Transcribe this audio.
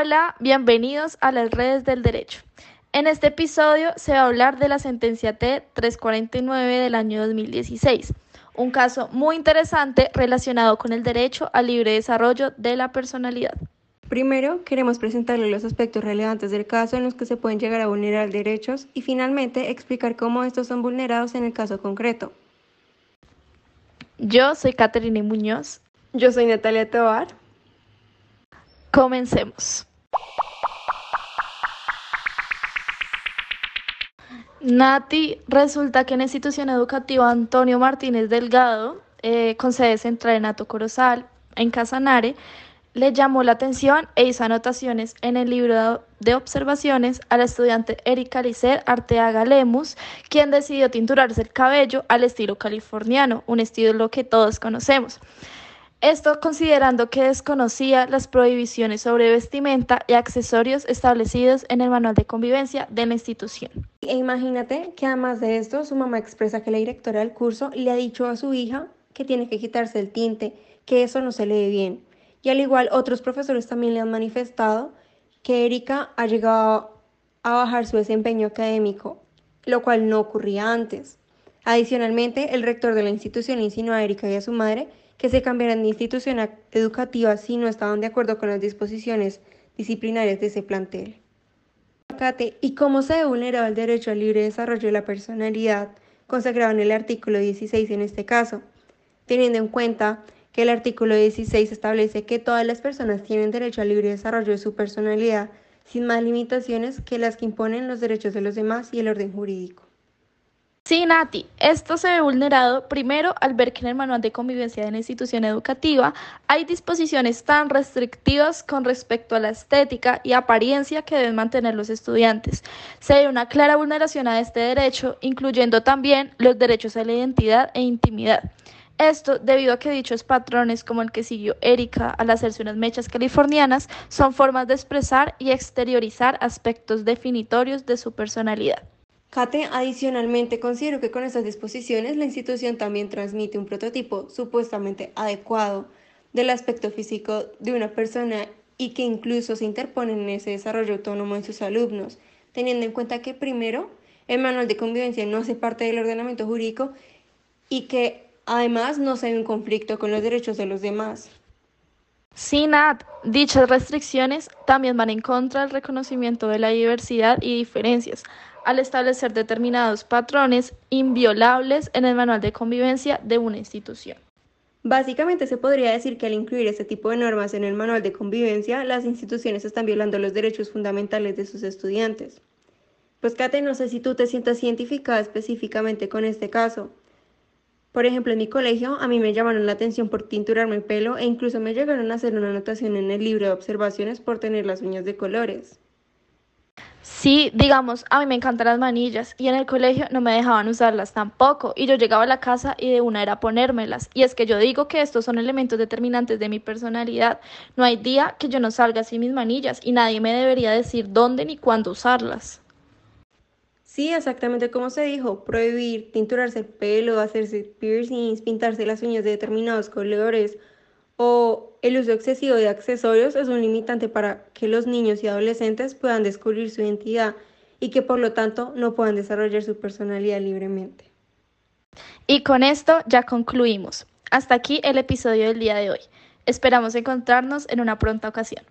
Hola, bienvenidos a las redes del derecho. En este episodio se va a hablar de la sentencia T349 del año 2016, un caso muy interesante relacionado con el derecho al libre desarrollo de la personalidad. Primero, queremos presentarle los aspectos relevantes del caso en los que se pueden llegar a vulnerar derechos y finalmente explicar cómo estos son vulnerados en el caso concreto. Yo soy Caterina Muñoz. Yo soy Natalia Tobar. Comencemos. Nati, resulta que en la institución educativa Antonio Martínez Delgado, eh, con sede central en Ato Corozal, en Casanare, le llamó la atención e hizo anotaciones en el libro de observaciones a la estudiante Erika Lisset Arteaga Lemus, quien decidió tinturarse el cabello al estilo californiano, un estilo que todos conocemos. Esto considerando que desconocía las prohibiciones sobre vestimenta y accesorios establecidos en el manual de convivencia de la institución. E imagínate que además de esto, su mamá expresa que la directora del curso le ha dicho a su hija que tiene que quitarse el tinte, que eso no se le ve bien. Y al igual otros profesores también le han manifestado que Erika ha llegado a bajar su desempeño académico, lo cual no ocurría antes. Adicionalmente, el rector de la institución insinuó a Erika y a su madre que se cambiaran de institución educativa si no estaban de acuerdo con las disposiciones disciplinarias de ese plantel. ¿Y cómo se ha vulnerado el derecho al libre desarrollo de la personalidad consagrado en el artículo 16 en este caso? Teniendo en cuenta que el artículo 16 establece que todas las personas tienen derecho al libre desarrollo de su personalidad sin más limitaciones que las que imponen los derechos de los demás y el orden jurídico. Sí, Nati, esto se ve vulnerado primero al ver que en el manual de convivencia de la institución educativa hay disposiciones tan restrictivas con respecto a la estética y apariencia que deben mantener los estudiantes. Se ve una clara vulneración a este derecho, incluyendo también los derechos a la identidad e intimidad. Esto debido a que dichos patrones, como el que siguió Erika al hacerse unas mechas californianas, son formas de expresar y exteriorizar aspectos definitorios de su personalidad. Kate, adicionalmente, considero que con estas disposiciones la institución también transmite un prototipo supuestamente adecuado del aspecto físico de una persona y que incluso se interpone en ese desarrollo autónomo en sus alumnos, teniendo en cuenta que primero el manual de convivencia no hace parte del ordenamiento jurídico y que además no se ve un conflicto con los derechos de los demás. Sin Nat, dichas restricciones también van en contra del reconocimiento de la diversidad y diferencias, al establecer determinados patrones inviolables en el manual de convivencia de una institución. Básicamente se podría decir que al incluir este tipo de normas en el manual de convivencia, las instituciones están violando los derechos fundamentales de sus estudiantes. Pues Kate, no sé si tú te sientas identificada específicamente con este caso. Por ejemplo, en mi colegio a mí me llamaron la atención por tinturarme el pelo e incluso me llegaron a hacer una anotación en el libro de observaciones por tener las uñas de colores. Sí, digamos, a mí me encantan las manillas y en el colegio no me dejaban usarlas tampoco y yo llegaba a la casa y de una era ponérmelas. Y es que yo digo que estos son elementos determinantes de mi personalidad. No hay día que yo no salga sin mis manillas y nadie me debería decir dónde ni cuándo usarlas. Sí, exactamente como se dijo, prohibir tinturarse el pelo, hacerse piercings, pintarse las uñas de determinados colores o el uso excesivo de accesorios es un limitante para que los niños y adolescentes puedan descubrir su identidad y que por lo tanto no puedan desarrollar su personalidad libremente. Y con esto ya concluimos. Hasta aquí el episodio del día de hoy. Esperamos encontrarnos en una pronta ocasión.